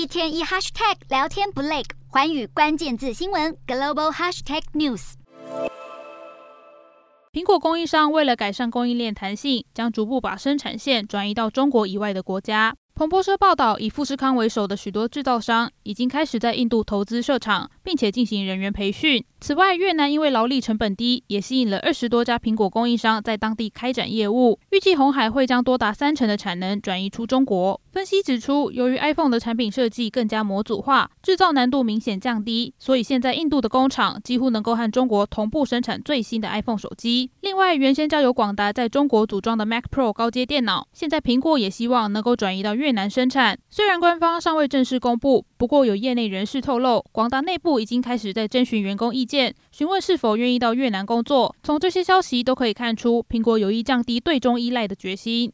一天一 hashtag 聊天不累，环宇关键字新闻 global hashtag news。苹果供应商为了改善供应链弹性，将逐步把生产线转移到中国以外的国家。彭博社报道，以富士康为首的许多制造商已经开始在印度投资设厂，并且进行人员培训。此外，越南因为劳力成本低，也吸引了二十多家苹果供应商在当地开展业务。预计红海会将多达三成的产能转移出中国。分析指出，由于 iPhone 的产品设计更加模组化，制造难度明显降低，所以现在印度的工厂几乎能够和中国同步生产最新的 iPhone 手机。另外，原先交由广达在中国组装的 Mac Pro 高阶电脑，现在苹果也希望能够转移到越南生产。虽然官方尚未正式公布，不过有业内人士透露，广达内部已经开始在征询员工意见，询问是否愿意到越南工作。从这些消息都可以看出，苹果有意降低对中依赖的决心。